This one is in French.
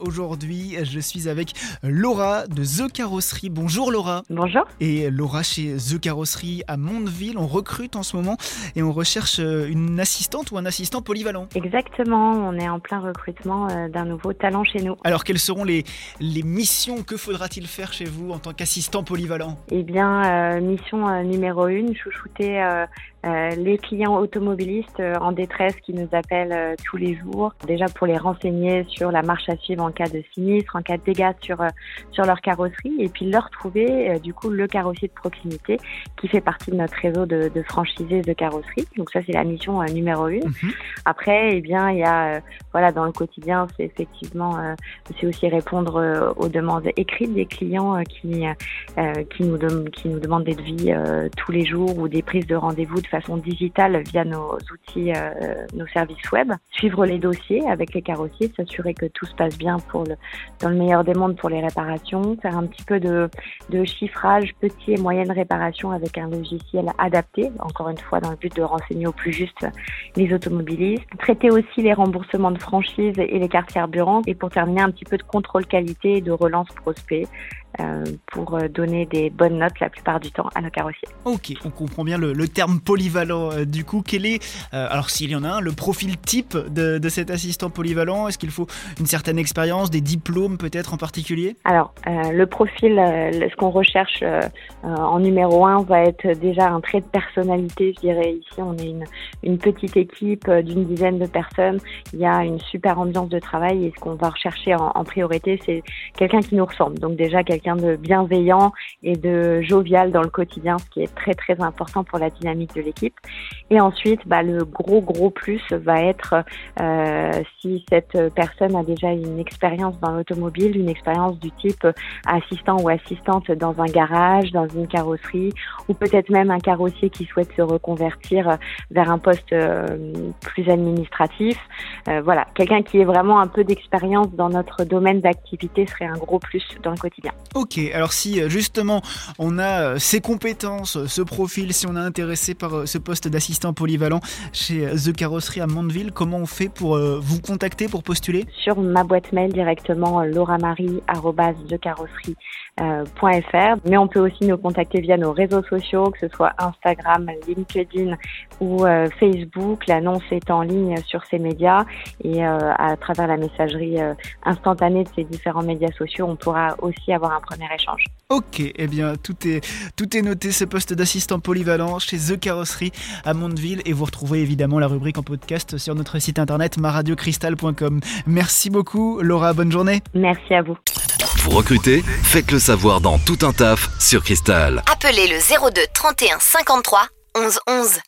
Aujourd'hui, je suis avec Laura de The Carrosserie. Bonjour Laura. Bonjour. Et Laura chez The Carrosserie à Mondeville, on recrute en ce moment et on recherche euh, une assistante ou un assistant polyvalent. Exactement, on est en plein recrutement euh, d'un nouveau talent chez nous. Alors quelles seront les, les missions Que faudra-t-il faire chez vous en tant qu'assistant polyvalent? Eh bien, euh, mission numéro une, chouchouter euh, euh, les clients automobilistes euh, en détresse qui nous appellent euh, tous les jours, déjà pour les renseigner sur la marche à suivre en cas de sinistre, en cas de dégâts sur sur leur carrosserie, et puis leur trouver du coup le carrossier de proximité qui fait partie de notre réseau de, de franchisés de carrosserie. Donc ça, c'est la mission numéro une. Mhm. Après, eh bien, il y a, voilà, dans le quotidien, c'est effectivement, c'est aussi répondre aux demandes écrites des clients qui, qui nous qui nous demandent des devis tous les jours ou des prises de rendez-vous de façon digitale via nos outils, euh, nos services web. Suivre les dossiers avec les carrossiers, s'assurer que tout se passe bien pour le, dans le meilleur des mondes pour les réparations, faire un petit peu de, de chiffrage petit et moyenne réparation avec un logiciel adapté, encore une fois dans le but de renseigner au plus juste les automobilistes, traiter aussi les remboursements de franchise et les cartes carburant, et pour terminer un petit peu de contrôle qualité et de relance prospect euh, pour euh, donner des bonnes notes la plupart du temps à nos carrossiers. Ok, on comprend bien le, le terme polyvalent. euh, du coup, quel est, euh, alors s'il y en a un, le profil type de, de cet assistant polyvalent? Est-ce qu'il faut une certaine expérience, des diplômes peut-être en particulier? Alors, le profil, ce qu'on recherche en numéro un va être déjà un trait de personnalité. Je dirais ici, on est une, une petite équipe d'une dizaine de personnes. Il y a une super ambiance de travail et ce qu'on va rechercher en, en priorité, c'est quelqu'un qui nous ressemble. Donc déjà quelqu'un de bienveillant et de jovial dans le quotidien, ce qui est très très important pour la dynamique de l'équipe. Et ensuite, bah, le gros gros plus va être euh, si cette personne a déjà une expérience dans l'automobile, une expérience du type assistant ou assistante dans un garage, dans une carrosserie, ou peut-être même un carrossier qui souhaite se reconvertir vers un poste euh, plus administratif. Euh, voilà, quelqu'un qui ait vraiment un peu d'expérience dans notre domaine d'activité serait un gros plus dans le quotidien. Ok, alors si euh, justement on a euh, ces compétences, euh, ce profil, si on est intéressé par ce poste d'assistant polyvalent chez The Carrosserie à Mondeville, comment on fait pour vous contacter, pour postuler? Sur ma boîte mail directement lauramarie@thecarrosserie.fr, mais on peut aussi nous contacter via nos réseaux sociaux, que ce soit Instagram, LinkedIn ou Facebook. L'annonce est en ligne sur ces médias. Et à travers la messagerie instantanée de ces différents médias sociaux, on pourra aussi avoir un premier échange. Ok, eh bien tout est, tout est noté, ce poste d'assistant polyvalent chez The Carrosserie à Mondeville et vous retrouverez évidemment la rubrique en podcast sur notre site internet maradiocristal.com. Merci beaucoup Laura, bonne journée. Merci à vous. Vous recrutez Faites le savoir dans Tout un taf sur Cristal. Appelez le 02 31 53 11 11.